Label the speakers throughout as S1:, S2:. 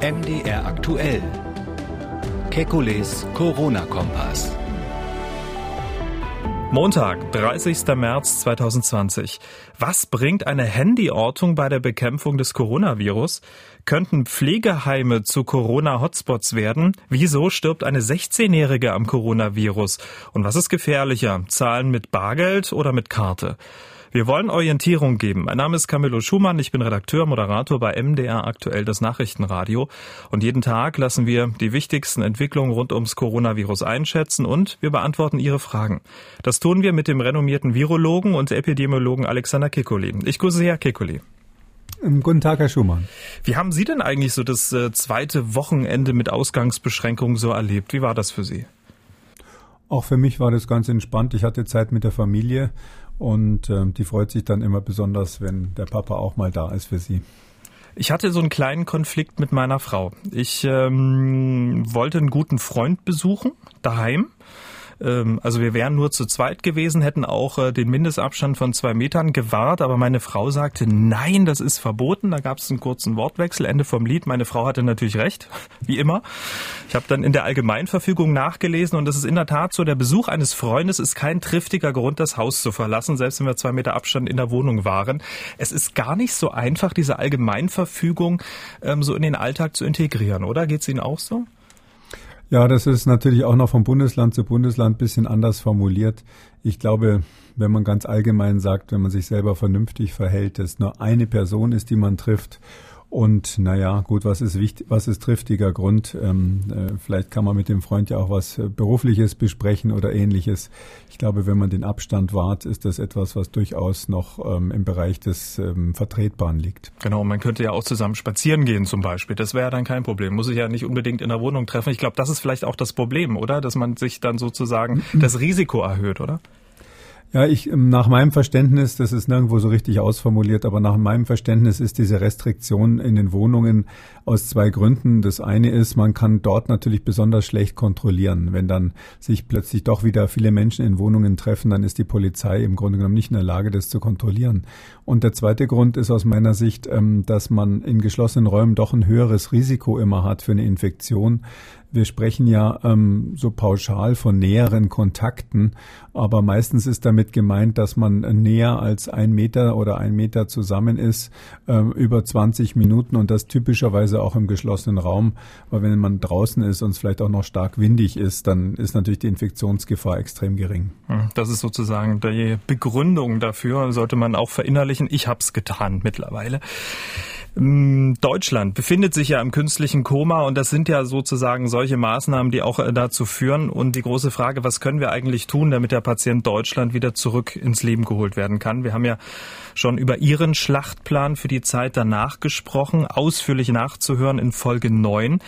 S1: MDR aktuell. Kekules Corona-Kompass.
S2: Montag, 30. März 2020. Was bringt eine Handyortung bei der Bekämpfung des Coronavirus? Könnten Pflegeheime zu Corona-Hotspots werden? Wieso stirbt eine 16-Jährige am Coronavirus? Und was ist gefährlicher? Zahlen mit Bargeld oder mit Karte? Wir wollen Orientierung geben. Mein Name ist Camillo Schumann. Ich bin Redakteur, Moderator bei MDR aktuell das Nachrichtenradio. Und jeden Tag lassen wir die wichtigsten Entwicklungen rund ums Coronavirus einschätzen und wir beantworten Ihre Fragen. Das tun wir mit dem renommierten Virologen und Epidemiologen Alexander Kikuli. Ich grüße Sie, Herr Kikuli.
S3: Ähm, guten Tag, Herr Schumann.
S2: Wie haben Sie denn eigentlich so das äh, zweite Wochenende mit Ausgangsbeschränkungen so erlebt? Wie war das für Sie?
S3: Auch für mich war das ganz entspannt. Ich hatte Zeit mit der Familie und äh, die freut sich dann immer besonders, wenn der Papa auch mal da ist für sie.
S2: Ich hatte so einen kleinen Konflikt mit meiner Frau. Ich ähm, wollte einen guten Freund besuchen, daheim. Ähm, also wir wären nur zu zweit gewesen, hätten auch äh, den Mindestabstand von zwei Metern gewahrt, aber meine Frau sagte, nein, das ist verboten. Da gab es einen kurzen Wortwechsel, Ende vom Lied. Meine Frau hatte natürlich recht, wie immer. Ich habe dann in der Allgemeinverfügung nachgelesen und es ist in der Tat so, der Besuch eines Freundes ist kein triftiger Grund, das Haus zu verlassen, selbst wenn wir zwei Meter Abstand in der Wohnung waren. Es ist gar nicht so einfach, diese Allgemeinverfügung ähm, so in den Alltag zu integrieren, oder? Geht es Ihnen auch so?
S3: Ja, das ist natürlich auch noch von Bundesland zu Bundesland ein bisschen anders formuliert. Ich glaube, wenn man ganz allgemein sagt, wenn man sich selber vernünftig verhält, dass nur eine Person ist, die man trifft und naja, gut, was ist wichtig, was ist triftiger Grund? Ähm, äh, vielleicht kann man mit dem Freund ja auch was äh, Berufliches besprechen oder ähnliches. Ich glaube, wenn man den Abstand wahrt, ist das etwas, was durchaus noch ähm, im Bereich des ähm, Vertretbaren liegt.
S2: Genau, man könnte ja auch zusammen spazieren gehen zum Beispiel. Das wäre ja dann kein Problem. Muss ich ja nicht unbedingt in der Wohnung treffen. Ich glaube, das ist vielleicht auch das Problem, oder? Dass man sich dann sozusagen das Risiko erhöht, oder?
S3: Ja, ich ähm, nach meinem Verständnis, das ist nirgendwo so richtig ausformuliert, aber nach meinem Verständnis ist diese Restriktion in den Wohnungen aus zwei Gründen. Das eine ist, man kann dort natürlich besonders schlecht kontrollieren. Wenn dann sich plötzlich doch wieder viele Menschen in Wohnungen treffen, dann ist die Polizei im Grunde genommen nicht in der Lage, das zu kontrollieren. Und der zweite Grund ist aus meiner Sicht, ähm, dass man in geschlossenen Räumen doch ein höheres Risiko immer hat für eine Infektion. Wir sprechen ja ähm, so pauschal von näheren Kontakten, aber meistens ist damit gemeint, dass man näher als ein Meter oder ein Meter zusammen ist, ähm, über 20 Minuten und das typischerweise auch im geschlossenen Raum, weil wenn man draußen ist und es vielleicht auch noch stark windig ist, dann ist natürlich die Infektionsgefahr extrem gering.
S2: Hm, das ist sozusagen die Begründung dafür, sollte man auch verinnerlichen. Ich habe es getan mittlerweile. Mm, Deutschland befindet sich ja im künstlichen Koma und das sind ja sozusagen solche Maßnahmen, die auch äh, dazu führen. Und die große Frage, was können wir eigentlich tun, damit der Patient Deutschland wieder zurück ins Leben geholt werden kann? Wir haben ja schon über Ihren Schlachtplan für die Zeit danach gesprochen, ausführlich nachzuhören in Folge 9.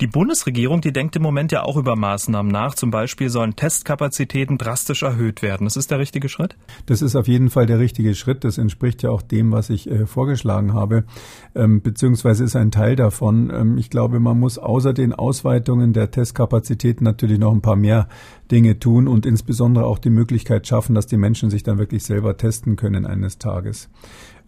S2: Die Bundesregierung, die denkt im Moment ja auch über Maßnahmen nach. Zum Beispiel sollen Testkapazitäten drastisch erhöht werden. Das ist der richtige Schritt?
S3: Das ist auf jeden Fall der richtige Schritt. Das entspricht ja auch dem, was ich äh, vorgeschlagen habe ähm, beziehungsweise ist ein Teil davon. Ähm, ich glaube, man muss außer den Ausweitungen der Testkapazitäten natürlich noch ein paar mehr Dinge tun und insbesondere auch die Möglichkeit schaffen, dass die Menschen sich dann wirklich selber testen können eines Tages.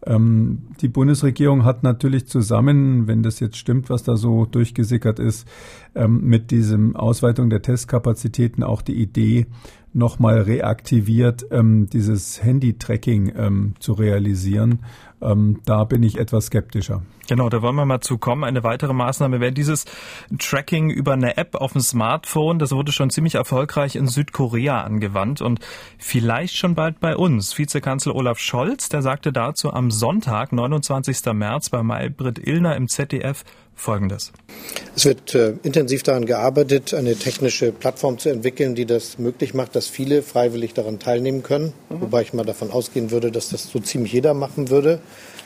S3: Ähm, die Bundesregierung hat natürlich zusammen, wenn das jetzt stimmt, was da so durchgesickert ist, ähm, mit diesem Ausweitung der Testkapazitäten auch die Idee nochmal reaktiviert, ähm, dieses Handy-Tracking ähm, zu realisieren. Ähm, da bin ich etwas skeptischer.
S2: Genau, da wollen wir mal zu kommen. Eine weitere Maßnahme wäre dieses Tracking über eine App auf dem Smartphone. Das wurde schon ziemlich erfolgreich in Südkorea angewandt und vielleicht schon bald bei uns. Vizekanzler Olaf Scholz, der sagte dazu am Sonntag, 29. März bei Maybrit Illner im ZDF Folgendes.
S4: Es wird äh, intensiv daran gearbeitet, eine technische Plattform zu entwickeln, die das möglich macht, dass viele freiwillig daran teilnehmen können. Mhm. Wobei ich mal davon ausgehen würde, dass das so ziemlich jeder machen würde.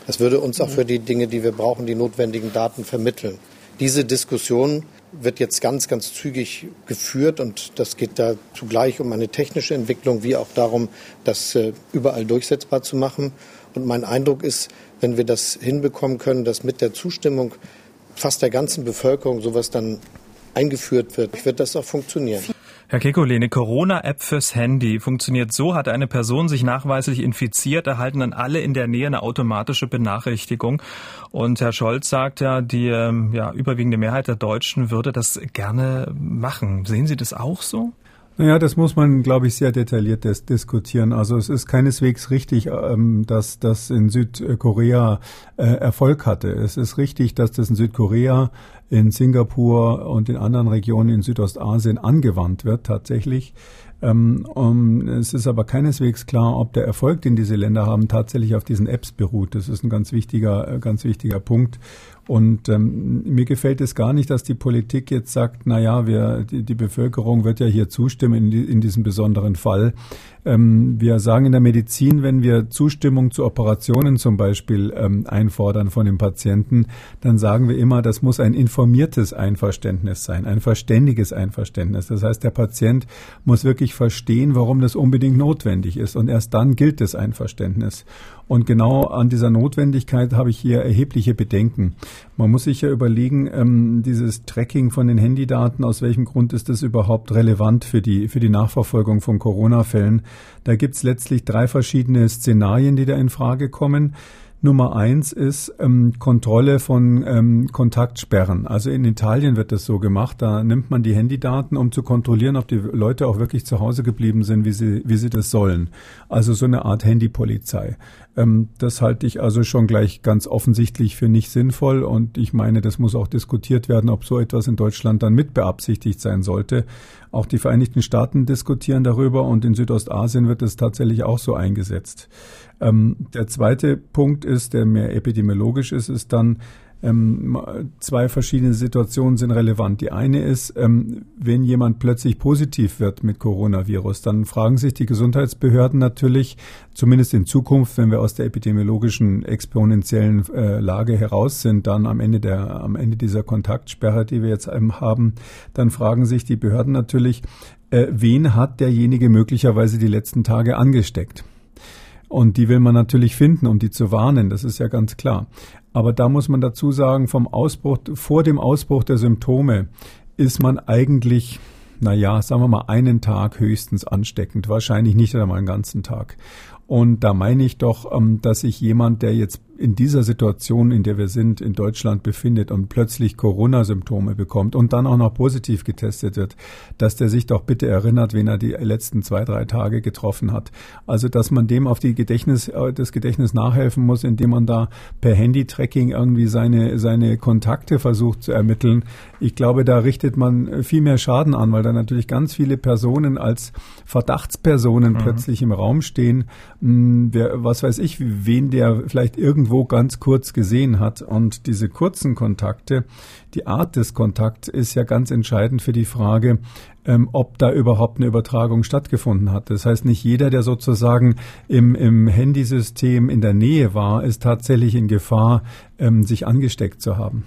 S4: Das würde uns auch für die Dinge, die wir brauchen, die notwendigen Daten vermitteln. Diese Diskussion wird jetzt ganz, ganz zügig geführt und das geht da zugleich um eine technische Entwicklung wie auch darum, das äh, überall durchsetzbar zu machen. Und mein Eindruck ist, wenn wir das hinbekommen können, dass mit der Zustimmung fast der ganzen Bevölkerung sowas dann eingeführt wird, wird das auch funktionieren.
S2: Herr Kekulé, eine Corona-App fürs Handy funktioniert so, hat eine Person sich nachweislich infiziert, erhalten dann alle in der Nähe eine automatische Benachrichtigung. Und Herr Scholz sagt ja, die ähm, ja, überwiegende Mehrheit der Deutschen würde das gerne machen. Sehen Sie das auch so?
S3: Naja, das muss man, glaube ich, sehr detailliert dis diskutieren. Also es ist keineswegs richtig, ähm, dass das in Südkorea äh, Erfolg hatte. Es ist richtig, dass das in Südkorea, in Singapur und in anderen Regionen in Südostasien angewandt wird tatsächlich. Ähm, um, es ist aber keineswegs klar, ob der Erfolg, den diese Länder haben, tatsächlich auf diesen Apps beruht. Das ist ein ganz wichtiger, äh, ganz wichtiger Punkt. Und ähm, mir gefällt es gar nicht, dass die Politik jetzt sagt, na ja, wir, die, die Bevölkerung wird ja hier zustimmen in, in diesem besonderen Fall. Ähm, wir sagen in der Medizin, wenn wir Zustimmung zu Operationen zum Beispiel ähm, einfordern von dem Patienten, dann sagen wir immer, das muss ein informiertes Einverständnis sein, ein verständiges Einverständnis. Das heißt, der Patient muss wirklich verstehen, warum das unbedingt notwendig ist. Und erst dann gilt das Einverständnis. Und genau an dieser Notwendigkeit habe ich hier erhebliche Bedenken. Man muss sich ja überlegen, ähm, dieses Tracking von den Handydaten, aus welchem Grund ist das überhaupt relevant für die, für die Nachverfolgung von Corona-Fällen? Da gibt es letztlich drei verschiedene Szenarien, die da in Frage kommen. Nummer eins ist ähm, Kontrolle von ähm, Kontaktsperren. Also in Italien wird das so gemacht. Da nimmt man die Handydaten, um zu kontrollieren, ob die Leute auch wirklich zu Hause geblieben sind, wie sie, wie sie das sollen. Also so eine Art Handypolizei. Ähm, das halte ich also schon gleich ganz offensichtlich für nicht sinnvoll und ich meine, das muss auch diskutiert werden, ob so etwas in Deutschland dann mit beabsichtigt sein sollte. Auch die Vereinigten Staaten diskutieren darüber und in Südostasien wird es tatsächlich auch so eingesetzt. Ähm, der zweite Punkt ist, der mehr epidemiologisch ist, ist dann, ähm, zwei verschiedene Situationen sind relevant. Die eine ist, ähm, wenn jemand plötzlich positiv wird mit Coronavirus, dann fragen sich die Gesundheitsbehörden natürlich, zumindest in Zukunft, wenn wir aus der epidemiologischen exponentiellen äh, Lage heraus sind, dann am Ende der, am Ende dieser Kontaktsperre, die wir jetzt ähm, haben, dann fragen sich die Behörden natürlich, äh, wen hat derjenige möglicherweise die letzten Tage angesteckt? Und die will man natürlich finden, um die zu warnen, das ist ja ganz klar. Aber da muss man dazu sagen, vom Ausbruch, vor dem Ausbruch der Symptome ist man eigentlich, na ja, sagen wir mal, einen Tag höchstens ansteckend, wahrscheinlich nicht einmal einen ganzen Tag. Und da meine ich doch, ähm, dass sich jemand, der jetzt in dieser Situation, in der wir sind, in Deutschland befindet und plötzlich Corona-Symptome bekommt und dann auch noch positiv getestet wird, dass der sich doch bitte erinnert, wen er die letzten zwei, drei Tage getroffen hat. Also, dass man dem auf die Gedächtnis, äh, das Gedächtnis nachhelfen muss, indem man da per Handy-Tracking irgendwie seine, seine Kontakte versucht zu ermitteln. Ich glaube, da richtet man viel mehr Schaden an, weil da natürlich ganz viele Personen als Verdachtspersonen mhm. plötzlich im Raum stehen. Hm, wer, was weiß ich, wen der vielleicht irgendwie irgendwo ganz kurz gesehen hat. Und diese kurzen Kontakte, die Art des Kontakts ist ja ganz entscheidend für die Frage, ähm, ob da überhaupt eine Übertragung stattgefunden hat. Das heißt, nicht jeder, der sozusagen im, im Handysystem in der Nähe war, ist tatsächlich in Gefahr, ähm, sich angesteckt zu haben.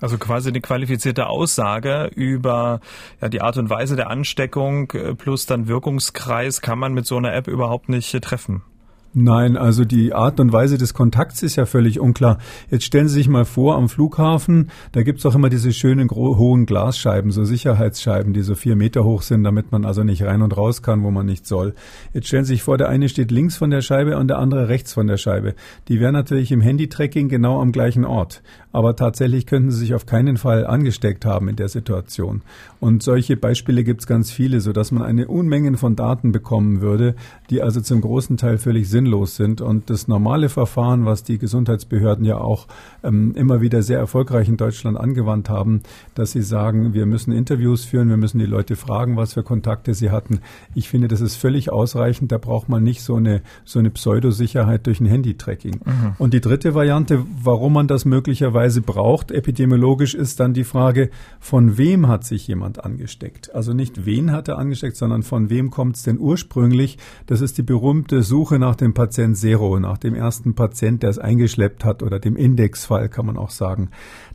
S2: Also quasi eine qualifizierte Aussage über ja, die Art und Weise der Ansteckung äh, plus dann Wirkungskreis kann man mit so einer App überhaupt nicht äh, treffen.
S3: Nein, also die Art und Weise des Kontakts ist ja völlig unklar. Jetzt stellen Sie sich mal vor, am Flughafen, da gibt's doch immer diese schönen hohen Glasscheiben, so Sicherheitsscheiben, die so vier Meter hoch sind, damit man also nicht rein und raus kann, wo man nicht soll. Jetzt stellen Sie sich vor, der eine steht links von der Scheibe und der andere rechts von der Scheibe. Die wären natürlich im Handy-Tracking genau am gleichen Ort. Aber tatsächlich könnten sie sich auf keinen Fall angesteckt haben in der Situation. Und solche Beispiele gibt's ganz viele, sodass man eine Unmengen von Daten bekommen würde, die also zum großen Teil völlig sinnlos sinnlos sind. Und das normale Verfahren, was die Gesundheitsbehörden ja auch ähm, immer wieder sehr erfolgreich in Deutschland angewandt haben, dass sie sagen, wir müssen Interviews führen, wir müssen die Leute fragen, was für Kontakte sie hatten. Ich finde, das ist völlig ausreichend. Da braucht man nicht so eine, so eine Pseudosicherheit durch ein Handy-Tracking. Mhm. Und die dritte Variante, warum man das möglicherweise braucht, epidemiologisch, ist dann die Frage, von wem hat sich jemand angesteckt? Also nicht wen hat er angesteckt, sondern von wem kommt es denn ursprünglich? Das ist die berühmte Suche nach dem dem Patient Zero, nach dem ersten Patient, der es eingeschleppt hat oder dem Indexfall, kann man auch sagen.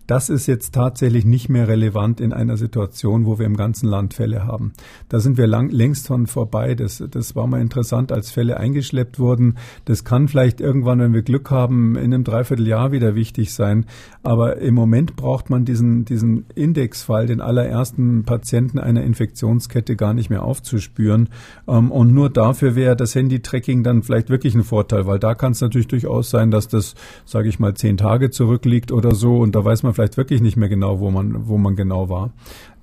S3: Das ist jetzt tatsächlich nicht mehr relevant in einer Situation, wo wir im ganzen Land Fälle haben. Da sind wir lang, längst von vorbei. Das, das war mal interessant, als Fälle eingeschleppt wurden. Das kann vielleicht irgendwann, wenn wir Glück haben, in einem Dreivierteljahr wieder wichtig sein. Aber im Moment braucht man diesen, diesen Indexfall, den allerersten Patienten einer Infektionskette gar nicht mehr aufzuspüren. Ähm, und nur dafür wäre das Handy-Tracking dann vielleicht wirklich ein Vorteil, weil da kann es natürlich durchaus sein, dass das, sage ich mal, zehn Tage zurückliegt oder so. Und da weiß man vielleicht wirklich nicht mehr genau, wo man, wo man genau war.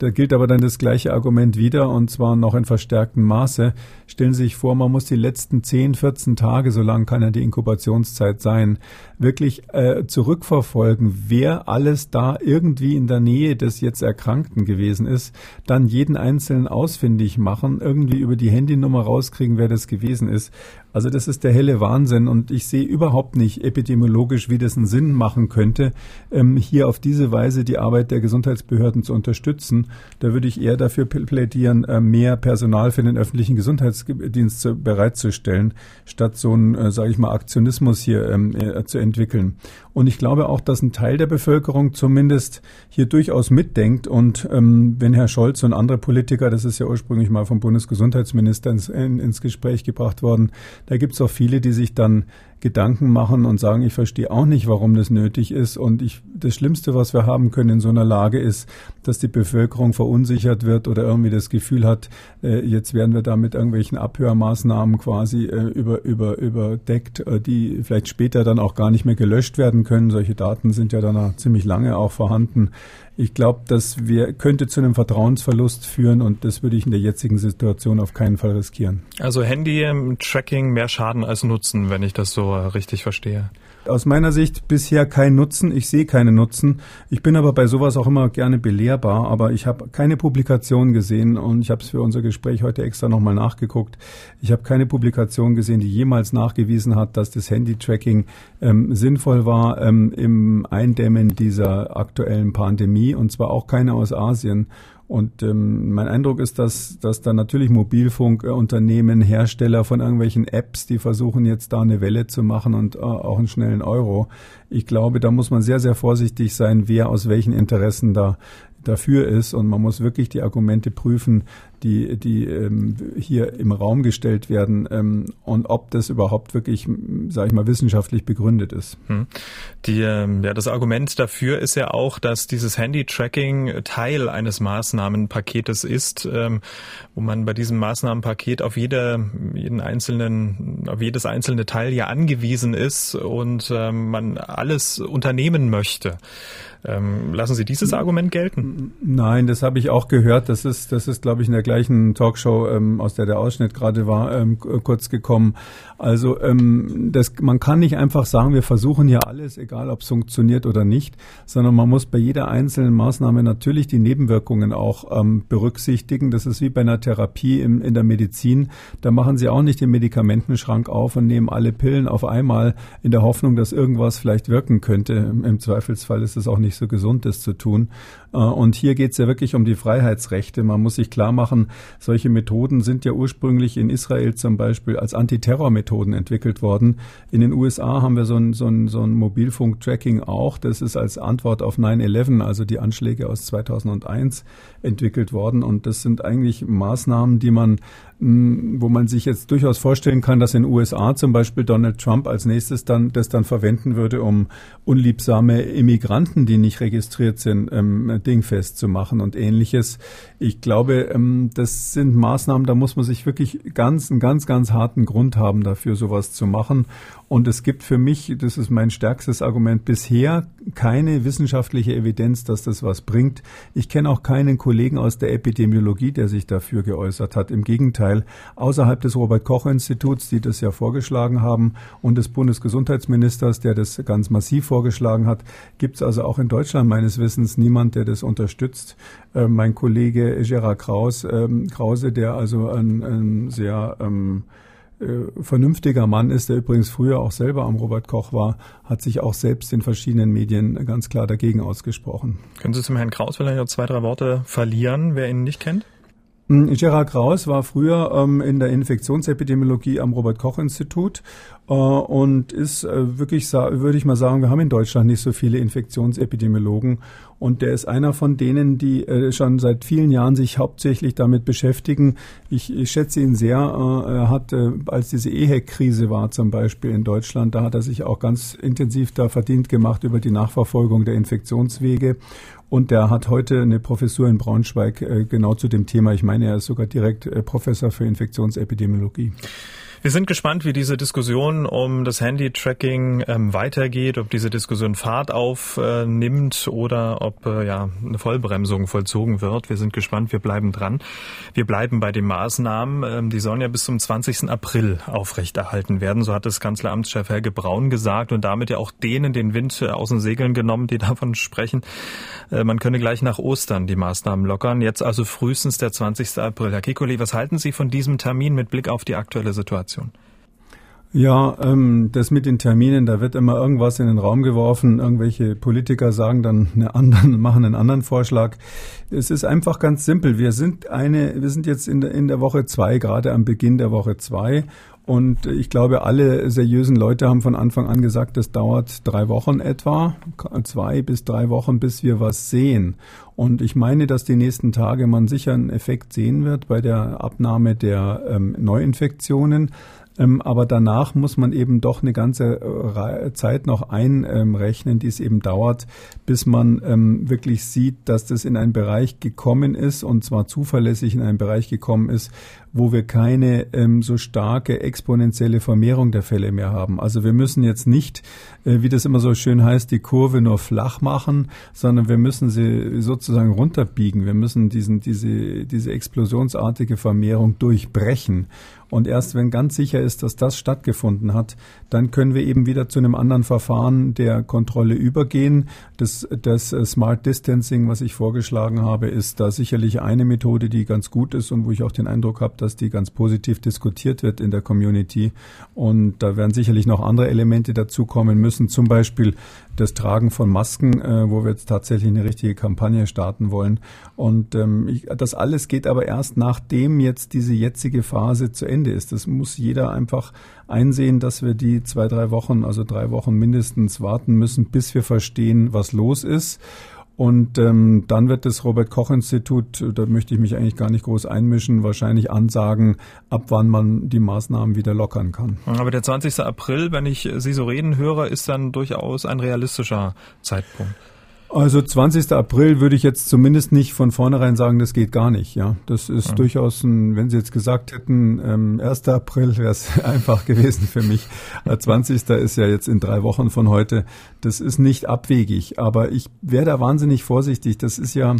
S3: Da gilt aber dann das gleiche Argument wieder und zwar noch in verstärktem Maße. Stellen Sie sich vor, man muss die letzten 10, 14 Tage, so lang kann ja die Inkubationszeit sein, wirklich äh, zurückverfolgen, wer alles da irgendwie in der Nähe des jetzt Erkrankten gewesen ist, dann jeden einzelnen ausfindig machen, irgendwie über die Handynummer rauskriegen, wer das gewesen ist. Also das ist der helle Wahnsinn und ich sehe überhaupt nicht epidemiologisch, wie das einen Sinn machen könnte, ähm, hier auf diese Weise die Arbeit der Gesundheitsbehörden zu unterstützen. Da würde ich eher dafür plädieren, äh, mehr Personal für den öffentlichen Gesundheitsdienst bereitzustellen, statt so einen, äh, sage ich mal, Aktionismus hier ähm, äh, zu entwickeln. Und ich glaube auch, dass ein Teil der Bevölkerung zumindest hier durchaus mitdenkt. Und ähm, wenn Herr Scholz und andere Politiker, das ist ja ursprünglich mal vom Bundesgesundheitsminister ins, in, ins Gespräch gebracht worden, da gibt es auch viele, die sich dann Gedanken machen und sagen, ich verstehe auch nicht, warum das nötig ist. Und ich, das Schlimmste, was wir haben können in so einer Lage ist, dass die Bevölkerung verunsichert wird oder irgendwie das Gefühl hat, äh, jetzt werden wir da mit irgendwelchen Abhörmaßnahmen quasi äh, über, über, überdeckt, äh, die vielleicht später dann auch gar nicht mehr gelöscht werden können. Solche Daten sind ja dann ziemlich lange auch vorhanden. Ich glaube, das wir, könnte zu einem Vertrauensverlust führen und das würde ich in der jetzigen Situation auf keinen Fall riskieren.
S2: Also Handy-Tracking mehr Schaden als Nutzen, wenn ich das so richtig verstehe.
S3: Aus meiner Sicht bisher kein Nutzen. Ich sehe keinen Nutzen. Ich bin aber bei sowas auch immer gerne belehrbar, aber ich habe keine Publikation gesehen und ich habe es für unser Gespräch heute extra nochmal nachgeguckt. Ich habe keine Publikation gesehen, die jemals nachgewiesen hat, dass das Handy-Tracking ähm, sinnvoll war ähm, im Eindämmen dieser aktuellen Pandemie und zwar auch keine aus Asien. Und ähm, mein Eindruck ist, dass, dass da natürlich Mobilfunkunternehmen, Hersteller von irgendwelchen Apps, die versuchen jetzt da eine Welle zu machen und äh, auch einen schnellen Euro. Ich glaube, da muss man sehr, sehr vorsichtig sein, wer aus welchen Interessen da dafür ist und man muss wirklich die Argumente prüfen, die, die ähm, hier im Raum gestellt werden ähm, und ob das überhaupt wirklich, sage ich mal, wissenschaftlich begründet ist. Hm.
S2: Die, ähm, ja, das Argument dafür ist ja auch, dass dieses Handy-Tracking Teil eines Maßnahmenpaketes ist, ähm, wo man bei diesem Maßnahmenpaket auf jede, jeden einzelnen, auf jedes einzelne Teil ja angewiesen ist und ähm, man alles unternehmen möchte. Ähm, lassen Sie dieses Argument gelten?
S3: Nein, das habe ich auch gehört. Das ist, das ist, glaube ich, in der gleichen Talkshow, ähm, aus der der Ausschnitt gerade war, ähm, kurz gekommen. Also ähm, das, man kann nicht einfach sagen, wir versuchen ja alles, egal ob es funktioniert oder nicht, sondern man muss bei jeder einzelnen Maßnahme natürlich die Nebenwirkungen auch ähm, berücksichtigen. Das ist wie bei einer Therapie in, in der Medizin. Da machen Sie auch nicht den Medikamentenschrank auf und nehmen alle Pillen auf einmal in der Hoffnung, dass irgendwas vielleicht wirken könnte. Im Zweifelsfall ist es auch nicht so gesund ist, zu tun. Äh, und hier geht es ja wirklich um die Freiheitsrechte. Man muss sich klar machen, solche Methoden sind ja ursprünglich in Israel zum Beispiel als Antiterrormethoden entwickelt worden. In den USA haben wir so ein, so ein, so ein Mobilfunk-Tracking auch. Das ist als Antwort auf 9-11, also die Anschläge aus 2001, entwickelt worden. Und das sind eigentlich Maßnahmen, die man wo man sich jetzt durchaus vorstellen kann, dass in den USA zum Beispiel Donald Trump als nächstes dann das dann verwenden würde, um unliebsame Immigranten, die nicht registriert sind, ähm, dingfest zu machen und ähnliches. Ich glaube, ähm, das sind Maßnahmen, da muss man sich wirklich ganz, einen ganz, ganz harten Grund haben dafür, sowas zu machen. Und es gibt für mich, das ist mein stärkstes Argument, bisher keine wissenschaftliche Evidenz, dass das was bringt. Ich kenne auch keinen Kollegen aus der Epidemiologie, der sich dafür geäußert hat. Im Gegenteil, außerhalb des Robert Koch Instituts, die das ja vorgeschlagen haben, und des Bundesgesundheitsministers, der das ganz massiv vorgeschlagen hat, gibt es also auch in Deutschland meines Wissens niemand, der das unterstützt. Äh, mein Kollege Gerard Kraus, ähm, Krause, der also ein, ein sehr ähm, äh, vernünftiger Mann ist, der übrigens früher auch selber am Robert Koch war, hat sich auch selbst in verschiedenen Medien ganz klar dagegen ausgesprochen.
S2: Können Sie zum Herrn Kraus vielleicht noch zwei, drei Worte verlieren, wer ihn nicht kennt?
S3: Hm, Gerard Kraus war früher ähm, in der Infektionsepidemiologie am Robert-Koch-Institut äh, und ist äh, wirklich, würde ich mal sagen, wir haben in Deutschland nicht so viele Infektionsepidemiologen und der ist einer von denen, die äh, schon seit vielen Jahren sich hauptsächlich damit beschäftigen. Ich, ich schätze ihn sehr. Äh, er hat, äh, als diese EHEC-Krise war zum Beispiel in Deutschland, da hat er sich auch ganz intensiv da verdient gemacht über die Nachverfolgung der Infektionswege. Und der hat heute eine Professur in Braunschweig äh, genau zu dem Thema. Ich meine, er ist sogar direkt äh, Professor für Infektionsepidemiologie.
S2: Wir sind gespannt, wie diese Diskussion um das Handy-Tracking ähm, weitergeht, ob diese Diskussion Fahrt aufnimmt äh, oder ob äh, ja eine Vollbremsung vollzogen wird. Wir sind gespannt, wir bleiben dran. Wir bleiben bei den Maßnahmen. Ähm, die sollen ja bis zum 20. April aufrechterhalten werden. So hat es Kanzleramtschef Helge Braun gesagt und damit ja auch denen den Wind äh, aus den Segeln genommen, die davon sprechen. Äh, man könne gleich nach Ostern die Maßnahmen lockern. Jetzt also frühestens der 20. April. Herr Kikoli, was halten Sie von diesem Termin mit Blick auf die aktuelle Situation? Situation?
S3: Ja, ähm, das mit den Terminen, da wird immer irgendwas in den Raum geworfen. Irgendwelche Politiker sagen dann eine anderen, machen einen anderen Vorschlag. Es ist einfach ganz simpel. Wir sind eine, wir sind jetzt in der, in der Woche zwei, gerade am Beginn der Woche zwei. Und ich glaube, alle seriösen Leute haben von Anfang an gesagt, das dauert drei Wochen etwa, zwei bis drei Wochen, bis wir was sehen. Und ich meine, dass die nächsten Tage man sicher einen Effekt sehen wird bei der Abnahme der ähm, Neuinfektionen. Ähm, aber danach muss man eben doch eine ganze äh, Zeit noch einrechnen, die es eben dauert, bis man ähm, wirklich sieht, dass das in einen Bereich gekommen ist und zwar zuverlässig in einen Bereich gekommen ist, wo wir keine ähm, so starke exponentielle Vermehrung der Fälle mehr haben. Also wir müssen jetzt nicht, äh, wie das immer so schön heißt, die Kurve nur flach machen, sondern wir müssen sie sozusagen runterbiegen. Wir müssen diesen, diese, diese explosionsartige Vermehrung durchbrechen. Und erst wenn ganz sicher ist, dass das stattgefunden hat, dann können wir eben wieder zu einem anderen Verfahren der Kontrolle übergehen. Das, das äh, Smart Distancing, was ich vorgeschlagen habe, ist da sicherlich eine Methode, die ganz gut ist und wo ich auch den Eindruck habe, dass die ganz positiv diskutiert wird in der Community. Und da werden sicherlich noch andere Elemente dazukommen müssen, zum Beispiel das Tragen von Masken, äh, wo wir jetzt tatsächlich eine richtige Kampagne starten wollen. Und ähm, das alles geht aber erst nachdem jetzt diese jetzige Phase zu Ende ist. Das muss jeder einfach einsehen, dass wir die zwei, drei Wochen, also drei Wochen mindestens warten müssen, bis wir verstehen, was los ist. Und ähm, dann wird das Robert Koch Institut, da möchte ich mich eigentlich gar nicht groß einmischen, wahrscheinlich ansagen, ab wann man die Maßnahmen wieder lockern kann.
S2: Aber der 20. April, wenn ich Sie so reden höre, ist dann durchaus ein realistischer Zeitpunkt.
S3: Also 20. April würde ich jetzt zumindest nicht von vornherein sagen, das geht gar nicht. Ja, das ist ja. durchaus ein, wenn Sie jetzt gesagt hätten, ähm, 1. April wäre es einfach gewesen für mich. 20. Äh, ist ja jetzt in drei Wochen von heute. Das ist nicht abwegig, aber ich wäre da wahnsinnig vorsichtig. Das ist ja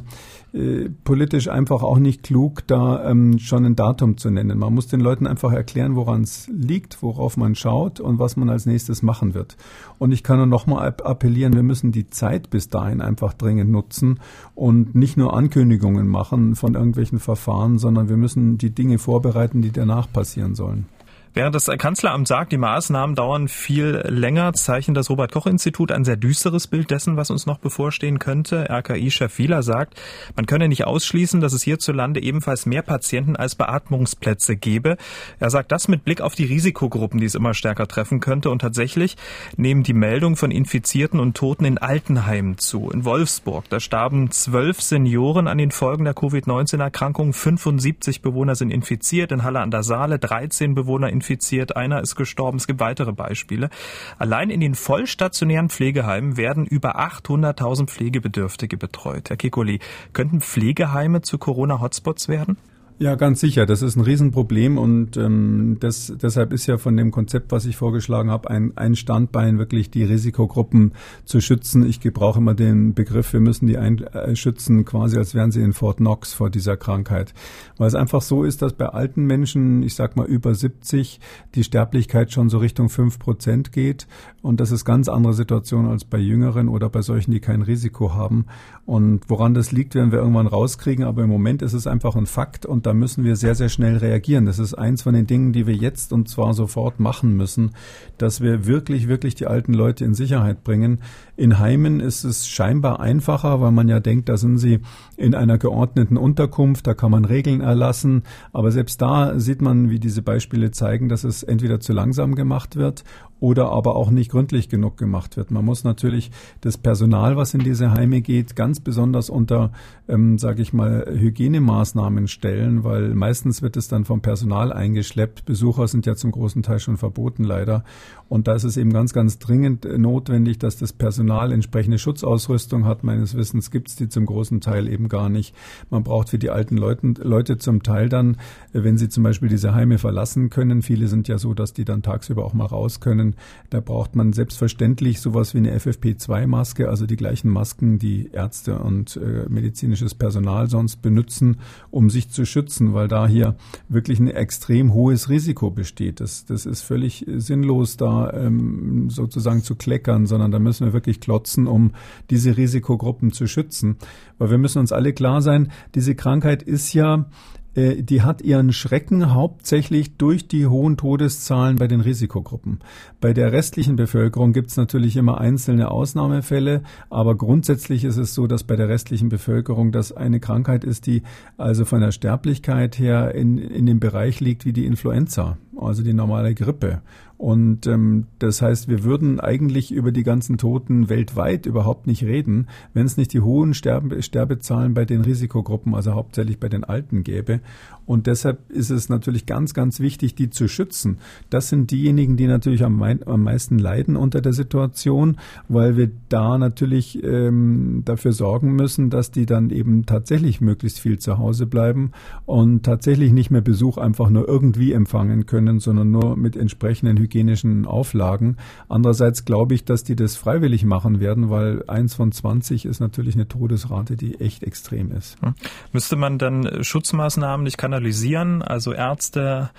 S3: äh, politisch einfach auch nicht klug, da ähm, schon ein Datum zu nennen. Man muss den Leuten einfach erklären, woran es liegt, worauf man schaut und was man als nächstes machen wird. Und ich kann nur nochmal appellieren, wir müssen die Zeit bis dahin einfach dringend nutzen und nicht nur Ankündigungen machen von irgendwelchen Verfahren, sondern wir müssen die Dinge vorbereiten, die danach passieren sollen.
S2: Während das Kanzleramt sagt, die Maßnahmen dauern viel länger, zeichnet das Robert-Koch-Institut ein sehr düsteres Bild dessen, was uns noch bevorstehen könnte. RKI-Chef Wieler sagt, man könne nicht ausschließen, dass es hierzulande ebenfalls mehr Patienten als Beatmungsplätze gebe. Er sagt das mit Blick auf die Risikogruppen, die es immer stärker treffen könnte. Und tatsächlich nehmen die Meldungen von Infizierten und Toten in Altenheimen zu. In Wolfsburg, da starben zwölf Senioren an den Folgen der Covid-19-Erkrankung. 75 Bewohner sind infiziert. In Halle an der Saale 13 Bewohner infiziert infiziert, einer ist gestorben. Es gibt weitere Beispiele. Allein in den vollstationären Pflegeheimen werden über 800.000 Pflegebedürftige betreut. Herr Kikoli, könnten Pflegeheime zu Corona-Hotspots werden?
S3: Ja, ganz sicher. Das ist ein Riesenproblem und ähm, das, deshalb ist ja von dem Konzept, was ich vorgeschlagen habe, ein, ein Standbein, wirklich die Risikogruppen zu schützen. Ich gebrauche immer den Begriff, wir müssen die einschützen, quasi als wären sie in Fort Knox vor dieser Krankheit. Weil es einfach so ist, dass bei alten Menschen, ich sag mal über 70, die Sterblichkeit schon so Richtung 5 Prozent geht. Und das ist ganz andere Situation als bei Jüngeren oder bei solchen, die kein Risiko haben. Und woran das liegt, werden wir irgendwann rauskriegen. Aber im Moment ist es einfach ein Fakt und und da müssen wir sehr, sehr schnell reagieren. Das ist eins von den Dingen, die wir jetzt und zwar sofort machen müssen, dass wir wirklich, wirklich die alten Leute in Sicherheit bringen. In Heimen ist es scheinbar einfacher, weil man ja denkt, da sind sie in einer geordneten Unterkunft, da kann man Regeln erlassen. Aber selbst da sieht man, wie diese Beispiele zeigen, dass es entweder zu langsam gemacht wird oder aber auch nicht gründlich genug gemacht wird. Man muss natürlich das Personal, was in diese Heime geht, ganz besonders unter, ähm, sage ich mal, Hygienemaßnahmen stellen, weil meistens wird es dann vom Personal eingeschleppt. Besucher sind ja zum großen Teil schon verboten leider. Und da ist es eben ganz, ganz dringend notwendig, dass das Personal entsprechende Schutzausrüstung hat. Meines Wissens gibt es die zum großen Teil eben gar nicht. Man braucht für die alten Leute, Leute zum Teil dann, wenn sie zum Beispiel diese Heime verlassen können, viele sind ja so, dass die dann tagsüber auch mal raus können, da braucht man selbstverständlich sowas wie eine FFP2-Maske, also die gleichen Masken, die Ärzte und äh, medizinisches Personal sonst benutzen, um sich zu schützen, weil da hier wirklich ein extrem hohes Risiko besteht. Das, das ist völlig sinnlos, da ähm, sozusagen zu kleckern, sondern da müssen wir wirklich klotzen, um diese Risikogruppen zu schützen. Weil wir müssen uns alle klar sein, diese Krankheit ist ja äh, die hat ihren Schrecken hauptsächlich durch die hohen Todeszahlen bei den Risikogruppen. Bei der restlichen Bevölkerung gibt es natürlich immer einzelne Ausnahmefälle, aber grundsätzlich ist es so, dass bei der restlichen Bevölkerung das eine Krankheit ist, die also von der Sterblichkeit her in, in dem Bereich liegt wie die Influenza, also die normale Grippe. Und ähm, das heißt, wir würden eigentlich über die ganzen Toten weltweit überhaupt nicht reden, wenn es nicht die hohen Sterbe Sterbezahlen bei den Risikogruppen, also hauptsächlich bei den Alten gäbe. Und deshalb ist es natürlich ganz, ganz wichtig, die zu schützen. Das sind diejenigen, die natürlich am, am meisten leiden unter der Situation, weil wir da natürlich ähm, dafür sorgen müssen, dass die dann eben tatsächlich möglichst viel zu Hause bleiben und tatsächlich nicht mehr Besuch einfach nur irgendwie empfangen können, sondern nur mit entsprechenden hygienischen Auflagen. Andererseits glaube ich, dass die das freiwillig machen werden, weil eins von 20 ist natürlich eine Todesrate, die echt extrem ist. Hm.
S2: Müsste man dann Schutzmaßnahmen nicht kanalisieren, also Ärzte,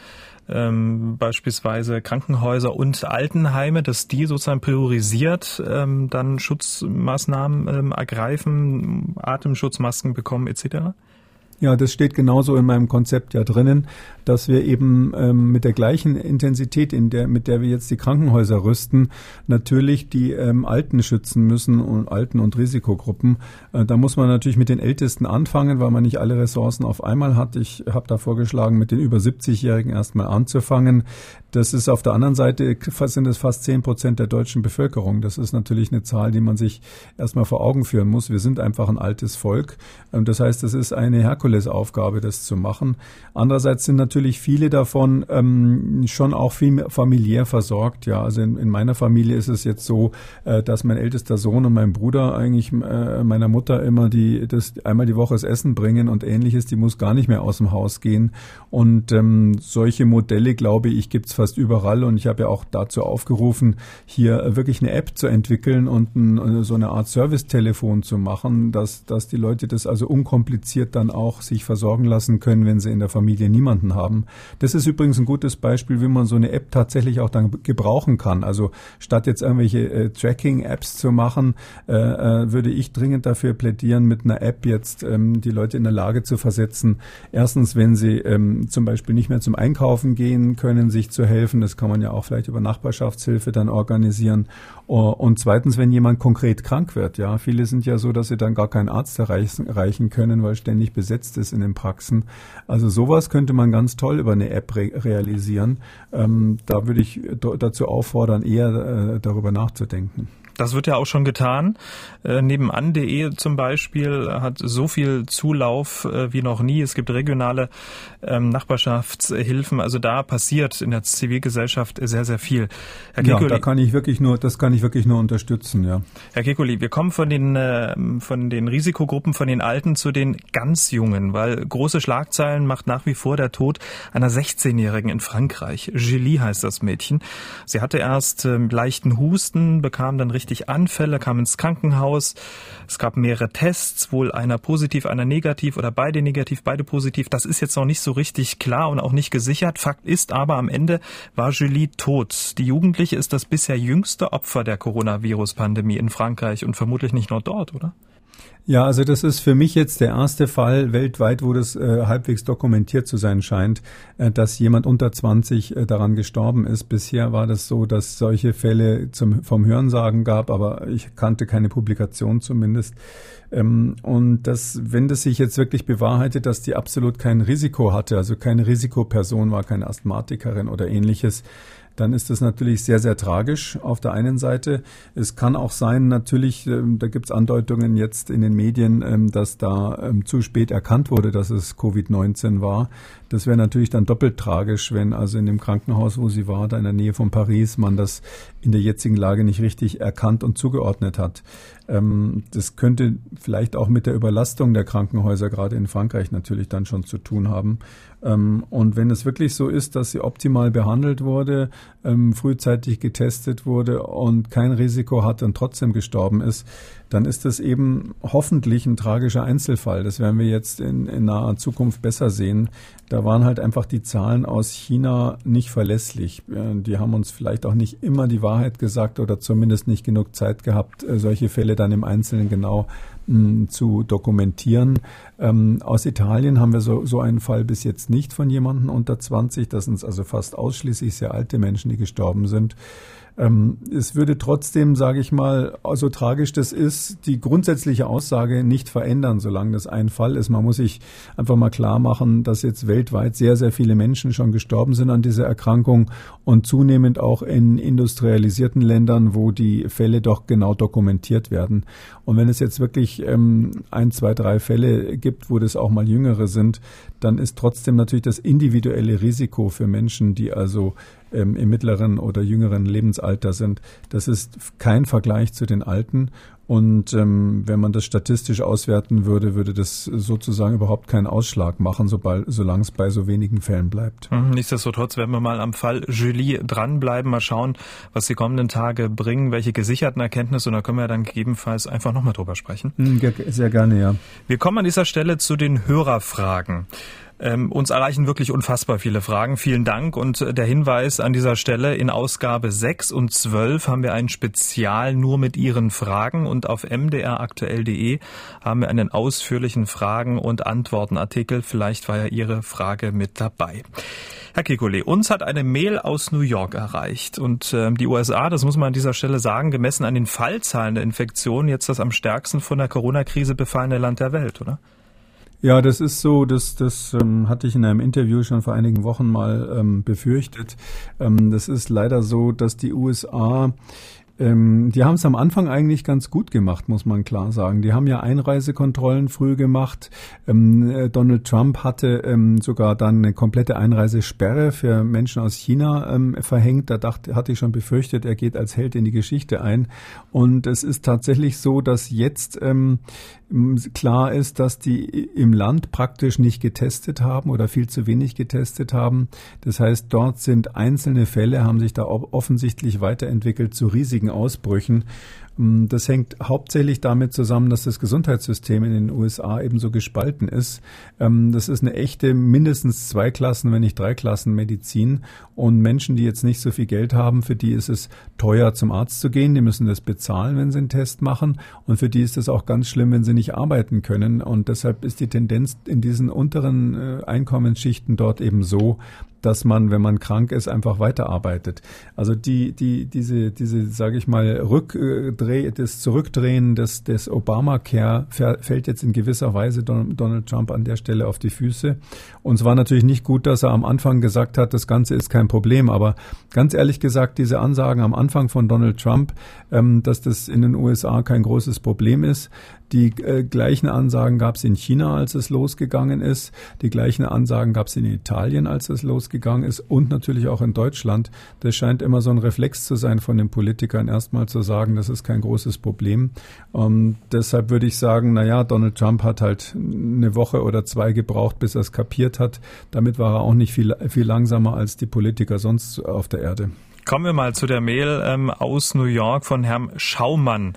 S2: ähm, beispielsweise Krankenhäuser und Altenheime, dass die sozusagen priorisiert ähm, dann Schutzmaßnahmen ähm, ergreifen, Atemschutzmasken bekommen etc.?
S3: Ja, das steht genauso in meinem Konzept ja drinnen, dass wir eben ähm, mit der gleichen Intensität, in der, mit der wir jetzt die Krankenhäuser rüsten, natürlich die ähm, Alten schützen müssen und Alten und Risikogruppen. Äh, da muss man natürlich mit den Ältesten anfangen, weil man nicht alle Ressourcen auf einmal hat. Ich habe da vorgeschlagen, mit den über 70-Jährigen erstmal anzufangen. Das ist auf der anderen Seite sind es fast 10 Prozent der deutschen Bevölkerung. Das ist natürlich eine Zahl, die man sich erstmal vor Augen führen muss. Wir sind einfach ein altes Volk. Ähm, das heißt, es ist eine Herkulesaufgabe, das zu machen. Andererseits sind natürlich viele davon ähm, schon auch viel familiär versorgt. Ja, also in, in, meiner Familie ist es jetzt so, äh, dass mein ältester Sohn und mein Bruder eigentlich äh, meiner Mutter immer die das einmal die Woche das Essen bringen und ähnliches. Die muss gar nicht mehr aus dem Haus gehen. Und ähm, solche Modelle, glaube ich, gibt es fast überall. Und ich habe ja auch dazu aufgerufen, hier wirklich eine App zu entwickeln und ein, so eine Art Servicetelefon zu machen, dass, dass die Leute das also unkompliziert dann auch sich versorgen lassen können, wenn sie in der Familie niemanden haben. Das ist übrigens ein gutes Beispiel, wie man so eine App tatsächlich auch dann gebrauchen kann. Also statt jetzt irgendwelche äh, Tracking-Apps zu machen, äh, äh, würde ich dringend dafür plädieren, mit einer App jetzt ähm, die Leute in der Lage zu versetzen, erstens, wenn sie ähm, zum Beispiel nicht mehr zum Einkaufen gehen können, sich zu helfen. Das kann man ja auch vielleicht über Nachbarschaftshilfe dann organisieren. Und zweitens, wenn jemand konkret krank wird, ja, viele sind ja so, dass sie dann gar keinen Arzt erreichen, können, weil ständig besetzt ist in den Praxen. Also sowas könnte man ganz toll über eine App re realisieren. Ähm, da würde ich dazu auffordern, eher äh, darüber nachzudenken.
S2: Das wird ja auch schon getan. Äh, nebenan.de zum Beispiel hat so viel Zulauf äh, wie noch nie. Es gibt regionale ähm, Nachbarschaftshilfen. Also da passiert in der Zivilgesellschaft sehr, sehr viel.
S3: Herr Kekuli, ja, da kann ich wirklich nur, das kann ich wirklich nur unterstützen, ja.
S2: Herr Kekuli, wir kommen von den, äh, von den Risikogruppen, von den Alten zu den ganz Jungen, weil große Schlagzeilen macht nach wie vor der Tod einer 16-Jährigen in Frankreich. Julie heißt das Mädchen. Sie hatte erst äh, leichten Husten, bekam dann richtig richtig Anfälle, kam ins Krankenhaus. Es gab mehrere Tests, wohl einer positiv, einer negativ oder beide negativ, beide positiv. Das ist jetzt noch nicht so richtig klar und auch nicht gesichert. Fakt ist aber, am Ende war Julie tot. Die Jugendliche ist das bisher jüngste Opfer der Coronavirus-Pandemie in Frankreich und vermutlich nicht nur dort, oder?
S3: Ja, also das ist für mich jetzt der erste Fall weltweit, wo das äh, halbwegs dokumentiert zu sein scheint, äh, dass jemand unter 20 äh, daran gestorben ist. Bisher war das so, dass solche Fälle zum, vom Hörensagen gab, aber ich kannte keine Publikation zumindest. Ähm, und das, wenn das sich jetzt wirklich bewahrheitet, dass die absolut kein Risiko hatte, also keine Risikoperson war, keine Asthmatikerin oder ähnliches, dann ist das natürlich sehr, sehr tragisch auf der einen Seite. Es kann auch sein, natürlich, ähm, da gibt es Andeutungen jetzt in den Medien, ähm, dass da ähm, zu spät erkannt wurde, dass es Covid-19 war. Das wäre natürlich dann doppelt tragisch, wenn also in dem Krankenhaus, wo sie war, da in der Nähe von Paris, man das in der jetzigen Lage nicht richtig erkannt und zugeordnet hat. Das könnte vielleicht auch mit der Überlastung der Krankenhäuser gerade in Frankreich natürlich dann schon zu tun haben. Ähm, und wenn es wirklich so ist, dass sie optimal behandelt wurde, ähm, frühzeitig getestet wurde und kein Risiko hat und trotzdem gestorben ist, dann ist das eben hoffentlich ein tragischer Einzelfall. Das werden wir jetzt in, in naher Zukunft besser sehen. Da waren halt einfach die Zahlen aus China nicht verlässlich. Die haben uns vielleicht auch nicht immer die Wahrheit gesagt oder zumindest nicht genug Zeit gehabt, äh, solche Fälle dann im Einzelnen genau zu dokumentieren. Ähm, aus Italien haben wir so, so einen Fall bis jetzt nicht von jemandem unter 20. Das sind also fast ausschließlich sehr alte Menschen, die gestorben sind. Ähm, es würde trotzdem, sage ich mal, so tragisch das ist, die grundsätzliche Aussage nicht verändern, solange das ein Fall ist. Man muss sich einfach mal klar machen, dass jetzt weltweit sehr, sehr viele Menschen schon gestorben sind an dieser Erkrankung und zunehmend auch in industrialisierten Ländern, wo die Fälle doch genau dokumentiert werden. Und wenn es jetzt wirklich ähm, ein, zwei, drei Fälle gibt, wo das auch mal jüngere sind, dann ist trotzdem natürlich das individuelle Risiko für Menschen, die also ähm, im mittleren oder jüngeren Lebensalter sind. Das ist kein Vergleich zu den Alten. Und ähm, wenn man das statistisch auswerten würde, würde das sozusagen überhaupt keinen Ausschlag machen, sobald, solange es bei so wenigen Fällen bleibt.
S2: Mhm, nichtsdestotrotz werden wir mal am Fall Julie dranbleiben, mal schauen, was die kommenden Tage bringen, welche gesicherten Erkenntnisse, und da können wir dann gegebenenfalls einfach nochmal drüber sprechen.
S3: Mhm, sehr gerne, ja.
S2: Wir kommen an dieser Stelle zu den Hörerfragen. Ähm, uns erreichen wirklich unfassbar viele Fragen. Vielen Dank. Und äh, der Hinweis an dieser Stelle, in Ausgabe 6 und 12 haben wir ein Spezial nur mit Ihren Fragen und auf mdraktuell.de haben wir einen ausführlichen Fragen- und Antwortenartikel. Vielleicht war ja Ihre Frage mit dabei. Herr Kikole, uns hat eine Mail aus New York erreicht und äh, die USA, das muss man an dieser Stelle sagen, gemessen an den Fallzahlen der Infektion jetzt das am stärksten von der Corona-Krise befallene Land der Welt, oder?
S3: Ja, das ist so, das, das ähm, hatte ich in einem Interview schon vor einigen Wochen mal ähm, befürchtet. Ähm, das ist leider so, dass die USA ähm, die haben es am Anfang eigentlich ganz gut gemacht, muss man klar sagen. Die haben ja Einreisekontrollen früh gemacht. Ähm, äh, Donald Trump hatte ähm, sogar dann eine komplette Einreisesperre für Menschen aus China ähm, verhängt. Da dachte, hatte ich schon befürchtet, er geht als Held in die Geschichte ein. Und es ist tatsächlich so, dass jetzt ähm, klar ist, dass die im Land praktisch nicht getestet haben oder viel zu wenig getestet haben. Das heißt, dort sind einzelne Fälle, haben sich da offensichtlich weiterentwickelt zu riesigen Ausbrüchen. Mm, das hängt hauptsächlich damit zusammen, dass das Gesundheitssystem in den USA ebenso gespalten ist. Ähm, das ist eine echte mindestens zwei Klassen, wenn nicht drei Klassen Medizin. Und Menschen, die jetzt nicht so viel Geld haben, für die ist es teuer, zum Arzt zu gehen. Die müssen das bezahlen, wenn sie einen Test machen. Und für die ist es auch ganz schlimm, wenn sie nicht arbeiten können. Und deshalb ist die Tendenz in diesen unteren äh, Einkommensschichten dort eben so, dass man, wenn man krank ist, einfach weiterarbeitet. Also die, die, diese, diese, sage ich mal, Rückdreh, das Zurückdrehen des, des Obamacare fällt jetzt in gewisser Weise Donald Trump an der Stelle auf die Füße. Und es war natürlich nicht gut, dass er am Anfang gesagt hat, das Ganze ist kein Problem. Aber ganz ehrlich gesagt, diese Ansagen am Anfang von Donald Trump, ähm, dass das in den USA kein großes Problem ist, die äh, gleichen Ansagen gab es in China, als es losgegangen ist. Die gleichen Ansagen gab es in Italien, als es losgegangen ist. Und natürlich auch in Deutschland. Das scheint immer so ein Reflex zu sein von den Politikern, erstmal zu sagen, das ist kein großes Problem. Ähm, deshalb würde ich sagen, na ja, Donald Trump hat halt eine Woche oder zwei gebraucht, bis er es kapiert hat. Damit war er auch nicht viel, viel langsamer als die Politiker sonst auf der Erde.
S2: Kommen wir mal zu der Mail ähm, aus New York von Herrn Schaumann.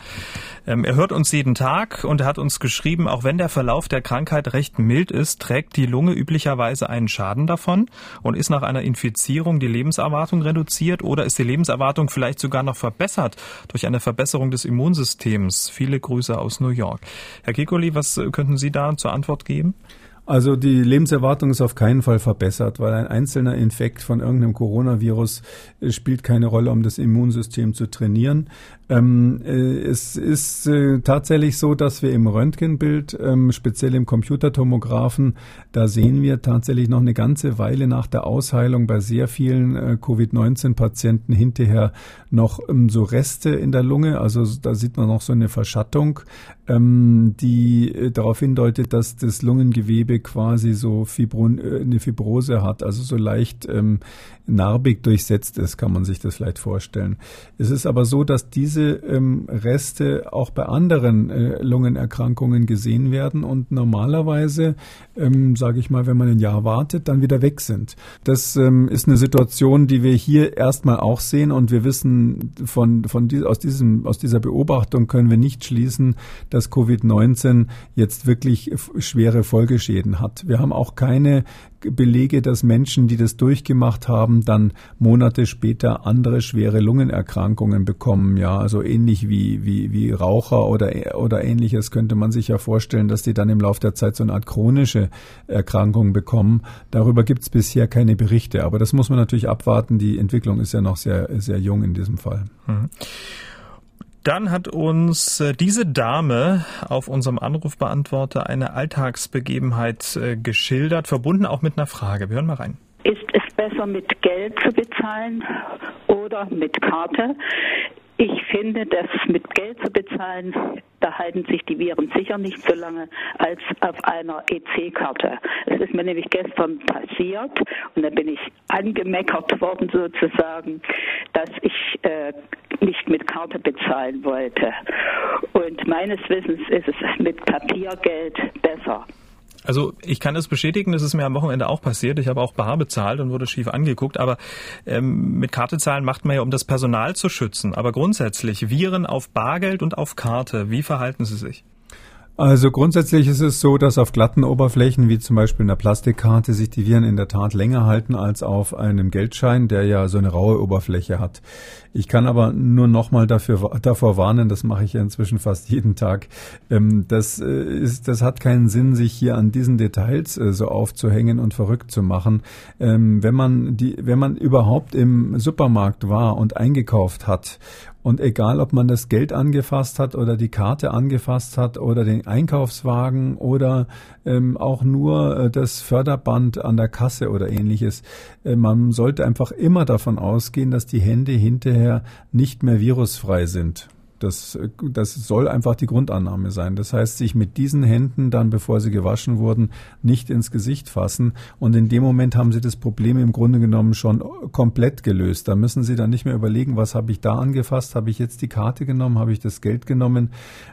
S2: Ähm, er hört uns jeden Tag und hat uns geschrieben, auch wenn der Verlauf der Krankheit recht mild ist, trägt die Lunge üblicherweise einen Schaden davon und ist nach einer Infizierung die Lebenserwartung reduziert oder ist die Lebenserwartung vielleicht sogar noch verbessert durch eine Verbesserung des Immunsystems. Viele Grüße aus New York. Herr Kikoli, was könnten Sie da zur Antwort geben?
S3: Also die Lebenserwartung ist auf keinen Fall verbessert, weil ein einzelner Infekt von irgendeinem Coronavirus äh, spielt keine Rolle, um das Immunsystem zu trainieren. Ähm, äh, es ist äh, tatsächlich so, dass wir im Röntgenbild, ähm, speziell im Computertomographen, da sehen wir tatsächlich noch eine ganze Weile nach der Ausheilung bei sehr vielen äh, Covid-19-Patienten hinterher noch ähm, so Reste in der Lunge. Also da sieht man noch so eine Verschattung, ähm, die äh, darauf hindeutet, dass das Lungengewebe quasi so Fibro äh, eine Fibrose hat, also so leicht ähm, narbig durchsetzt ist, kann man sich das vielleicht vorstellen. Es ist aber so, dass diese ähm, Reste auch bei anderen äh, Lungenerkrankungen gesehen werden und normalerweise, ähm, sage ich mal, wenn man ein Jahr wartet, dann wieder weg sind. Das ähm, ist eine Situation, die wir hier erstmal auch sehen und wir wissen von, von die, aus, diesem, aus dieser Beobachtung können wir nicht schließen, dass Covid-19 jetzt wirklich schwere Folgeschäden hat. Wir haben auch keine Belege, dass Menschen, die das durchgemacht haben, dann Monate später andere schwere Lungenerkrankungen bekommen. Ja, also ähnlich wie, wie, wie Raucher oder, oder ähnliches könnte man sich ja vorstellen, dass die dann im Laufe der Zeit so eine Art chronische Erkrankung bekommen. Darüber gibt es bisher keine Berichte. Aber das muss man natürlich abwarten. Die Entwicklung ist ja noch sehr, sehr jung in diesem Fall. Mhm.
S2: Dann hat uns äh, diese Dame auf unserem Anrufbeantworter eine Alltagsbegebenheit äh, geschildert, verbunden auch mit einer Frage. Wir hören mal rein.
S5: Ist es besser mit Geld zu bezahlen oder mit Karte? Ich finde, dass mit Geld zu bezahlen, da halten sich die Viren sicher nicht so lange als auf einer EC-Karte. Es ist mir nämlich gestern passiert und da bin ich angemeckert worden sozusagen, dass ich äh, nicht mit Karte bezahlen wollte. Und meines Wissens ist es mit Papiergeld besser.
S2: Also ich kann es bestätigen, das ist mir am Wochenende auch passiert. Ich habe auch bar bezahlt und wurde schief angeguckt. Aber ähm, mit Karte zahlen macht man ja, um das Personal zu schützen. Aber grundsätzlich Viren auf Bargeld und auf Karte, wie verhalten sie sich?
S3: Also grundsätzlich ist es so, dass auf glatten Oberflächen wie zum Beispiel in der Plastikkarte sich die Viren in der Tat länger halten als auf einem Geldschein, der ja so eine raue Oberfläche hat. Ich kann aber nur nochmal dafür davor warnen, das mache ich ja inzwischen fast jeden Tag. Ähm, das äh, ist, das hat keinen Sinn, sich hier an diesen Details äh, so aufzuhängen und verrückt zu machen. Ähm, wenn man die, wenn man überhaupt im Supermarkt war und eingekauft hat und egal, ob man das Geld angefasst hat oder die Karte angefasst hat oder den Einkaufswagen oder ähm, auch nur äh, das Förderband an der Kasse oder ähnliches, äh, man sollte einfach immer davon ausgehen, dass die Hände hinterher nicht mehr virusfrei sind. Das, das soll einfach die Grundannahme sein. Das heißt, sich mit diesen Händen dann, bevor sie gewaschen wurden, nicht ins Gesicht fassen. Und in dem Moment haben sie das Problem im Grunde genommen schon komplett gelöst. Da müssen sie dann nicht mehr überlegen, was habe ich da angefasst? Habe ich jetzt die Karte genommen? Habe ich das Geld genommen?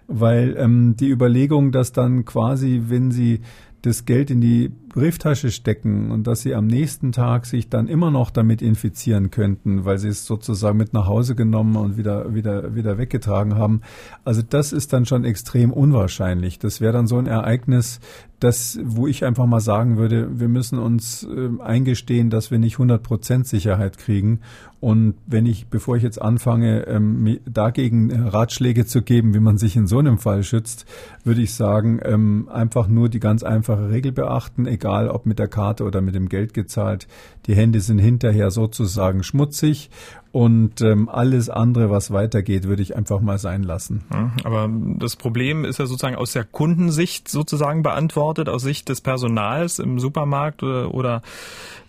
S3: Weil ähm, die Überlegung, dass dann quasi, wenn sie das Geld in die Brieftasche stecken und dass sie am nächsten Tag sich dann immer noch damit infizieren könnten, weil sie es sozusagen mit nach Hause genommen und wieder, wieder, wieder weggetragen haben. Also das ist dann schon extrem unwahrscheinlich. Das wäre dann so ein Ereignis, das, wo ich einfach mal sagen würde, wir müssen uns äh, eingestehen, dass wir nicht 100 Prozent Sicherheit kriegen. Und wenn ich, bevor ich jetzt anfange, ähm, dagegen Ratschläge zu geben, wie man sich in so einem Fall schützt, würde ich sagen, ähm, einfach nur die ganz einfache Regel beachten, egal ob mit der Karte oder mit dem Geld gezahlt. Die Hände sind hinterher sozusagen schmutzig und ähm, alles andere, was weitergeht, würde ich einfach mal sein lassen.
S2: aber das Problem ist ja sozusagen aus der Kundensicht sozusagen beantwortet, aus Sicht des Personals im Supermarkt oder, oder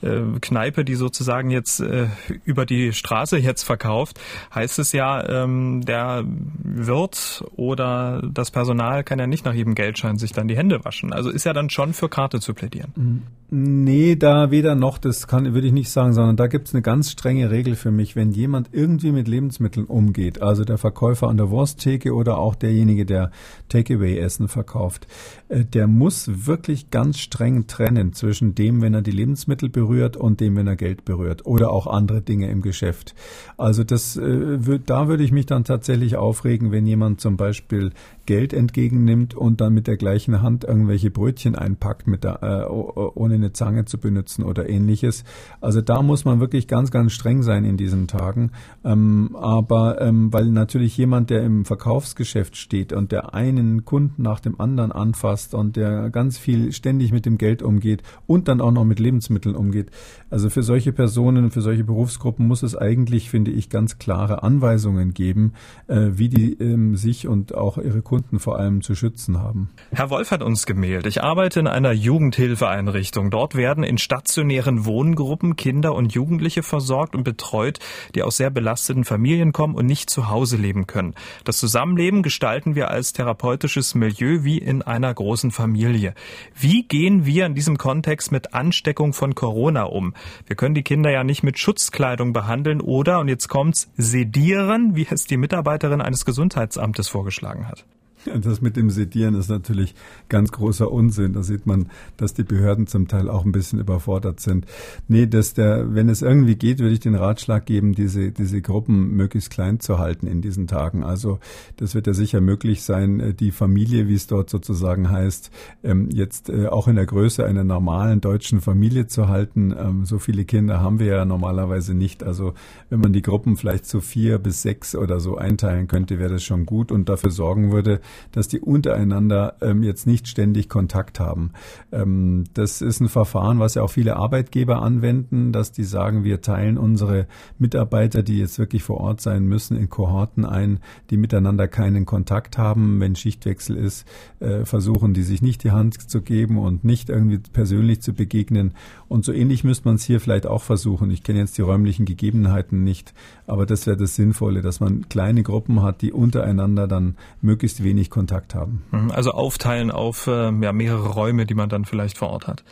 S2: äh, Kneipe, die sozusagen jetzt äh, über die Straße jetzt verkauft, heißt es ja, ähm, der Wirt oder das Personal kann ja nicht nach jedem Geldschein sich dann die Hände waschen. Also ist ja dann schon für Karte zu plädieren.
S3: Nee, da weder noch, das kann, würde ich nicht sagen, sondern da gibt es eine ganz strenge Regel für mich. Wenn jemand irgendwie mit Lebensmitteln umgeht, also der Verkäufer an der Wursttheke oder auch derjenige, der Takeaway-Essen verkauft, äh, der muss wirklich ganz streng trennen zwischen dem, wenn er die Lebensmittel berührt und dem, wenn er Geld berührt oder auch andere Dinge im Geschäft. Also das, äh, da würde ich mich dann tatsächlich aufregen, wenn jemand zum Beispiel Geld entgegennimmt und dann mit der gleichen Hand irgendwelche Brötchen einpackt, mit der, äh, ohne eine Zange zu benutzen oder ähnliches. Also da muss man wirklich ganz, ganz streng sein in diesen Tagen. Ähm, aber ähm, weil natürlich jemand, der im Verkaufsgeschäft steht und der einen Kunden nach dem anderen anfasst und der ganz viel ständig mit dem Geld umgeht und dann auch noch mit Lebensmitteln umgeht. Also für solche Personen, für solche Berufsgruppen muss es eigentlich, finde ich, ganz klare Anweisungen geben, äh, wie die ähm, sich und auch ihre Kunden vor allem zu schützen haben.
S2: Herr Wolf hat uns gemeldet. Ich arbeite in einer Jugendhilfeeinrichtung. Dort werden in stationären Wohngruppen Kinder und Jugendliche versorgt und betreut, die aus sehr belasteten Familien kommen und nicht zu Hause leben können. Das Zusammenleben gestalten wir als therapeutisches Milieu wie in einer großen Familie. Wie gehen wir in diesem Kontext mit Ansteckung von Corona um? Wir können die Kinder ja nicht mit Schutzkleidung behandeln oder, und jetzt kommt's, sedieren, wie es die Mitarbeiterin eines Gesundheitsamtes vorgeschlagen hat.
S3: Das mit dem Sedieren ist natürlich ganz großer Unsinn. Da sieht man, dass die Behörden zum Teil auch ein bisschen überfordert sind. Nee, dass der, wenn es irgendwie geht, würde ich den Ratschlag geben, diese, diese Gruppen möglichst klein zu halten in diesen Tagen. Also das wird ja sicher möglich sein, äh, die Familie, wie es dort sozusagen heißt, ähm, jetzt äh, auch in der Größe einer normalen deutschen Familie zu halten. Ähm, so viele Kinder haben wir ja normalerweise nicht. Also wenn man die Gruppen vielleicht zu vier bis sechs oder so einteilen könnte, wäre das schon gut und dafür sorgen würde, dass die untereinander ähm, jetzt nicht ständig Kontakt haben. Ähm, das ist ein Verfahren, was ja auch viele Arbeitgeber anwenden, dass die sagen, wir teilen unsere Mitarbeiter, die jetzt wirklich vor Ort sein müssen, in Kohorten ein, die miteinander keinen Kontakt haben. Wenn Schichtwechsel ist, äh, versuchen die sich nicht die Hand zu geben und nicht irgendwie persönlich zu begegnen. Und so ähnlich müsste man es hier vielleicht auch versuchen. Ich kenne jetzt die räumlichen Gegebenheiten nicht, aber das wäre das Sinnvolle, dass man kleine Gruppen hat, die untereinander dann möglichst wenig wenig Kontakt haben.
S2: Mhm, also aufteilen auf äh, ja, mehrere Räume, die man dann vielleicht vor Ort hat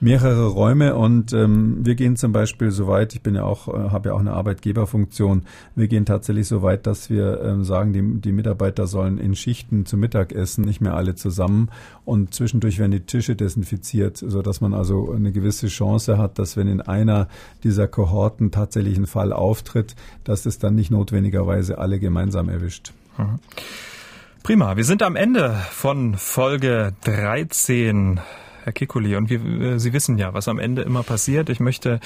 S3: mehrere Räume und ähm, wir gehen zum Beispiel so weit, ich bin ja auch, äh, habe ja auch eine Arbeitgeberfunktion, wir gehen tatsächlich so weit, dass wir ähm, sagen, die, die Mitarbeiter sollen in Schichten zum Mittag essen, nicht mehr alle zusammen und zwischendurch werden die Tische desinfiziert, so dass man also eine gewisse Chance hat, dass wenn in einer dieser Kohorten tatsächlich ein Fall auftritt, dass es dann nicht notwendigerweise alle gemeinsam erwischt. Mhm.
S2: Prima, wir sind am Ende von Folge 13, Herr Kikuli, und wir, äh, Sie wissen ja, was am Ende immer passiert. Ich möchte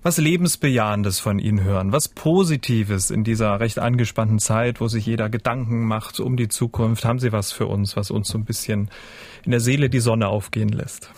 S2: was Lebensbejahendes von Ihnen hören, was Positives in dieser recht angespannten Zeit, wo sich jeder Gedanken macht um die Zukunft. Haben Sie was für uns, was uns so ein bisschen in der Seele die Sonne aufgehen lässt?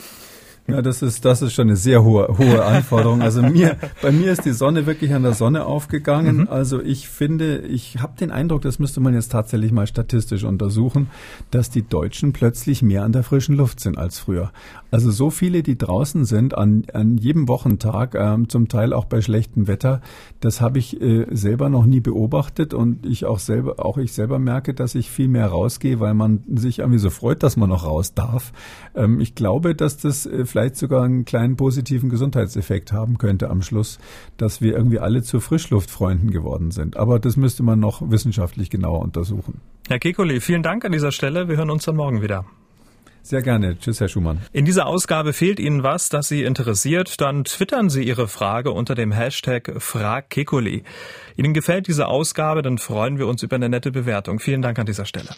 S3: Ja, das ist, das ist schon eine sehr hohe, hohe Anforderung. Also mir, bei mir ist die Sonne wirklich an der Sonne aufgegangen. Mhm. Also ich finde, ich habe den Eindruck, das müsste man jetzt tatsächlich mal statistisch untersuchen, dass die Deutschen plötzlich mehr an der frischen Luft sind als früher. Also so viele, die draußen sind an, an jedem Wochentag, ähm, zum Teil auch bei schlechtem Wetter, das habe ich äh, selber noch nie beobachtet und ich auch selber, auch ich selber merke, dass ich viel mehr rausgehe, weil man sich irgendwie so freut, dass man noch raus darf. Ähm, ich glaube, dass das äh, vielleicht sogar einen kleinen positiven Gesundheitseffekt haben könnte am Schluss, dass wir irgendwie alle zu Frischluftfreunden geworden sind. Aber das müsste man noch wissenschaftlich genauer untersuchen.
S2: Herr Kekoli, vielen Dank an dieser Stelle. Wir hören uns dann morgen wieder.
S3: Sehr gerne. Tschüss, Herr Schumann.
S2: In dieser Ausgabe fehlt Ihnen was, das Sie interessiert, dann twittern Sie Ihre Frage unter dem Hashtag FragKekuli. Ihnen gefällt diese Ausgabe, dann freuen wir uns über eine nette Bewertung. Vielen Dank an dieser Stelle.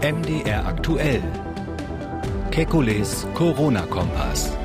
S1: MDR aktuell. Kekules Corona-Kompass.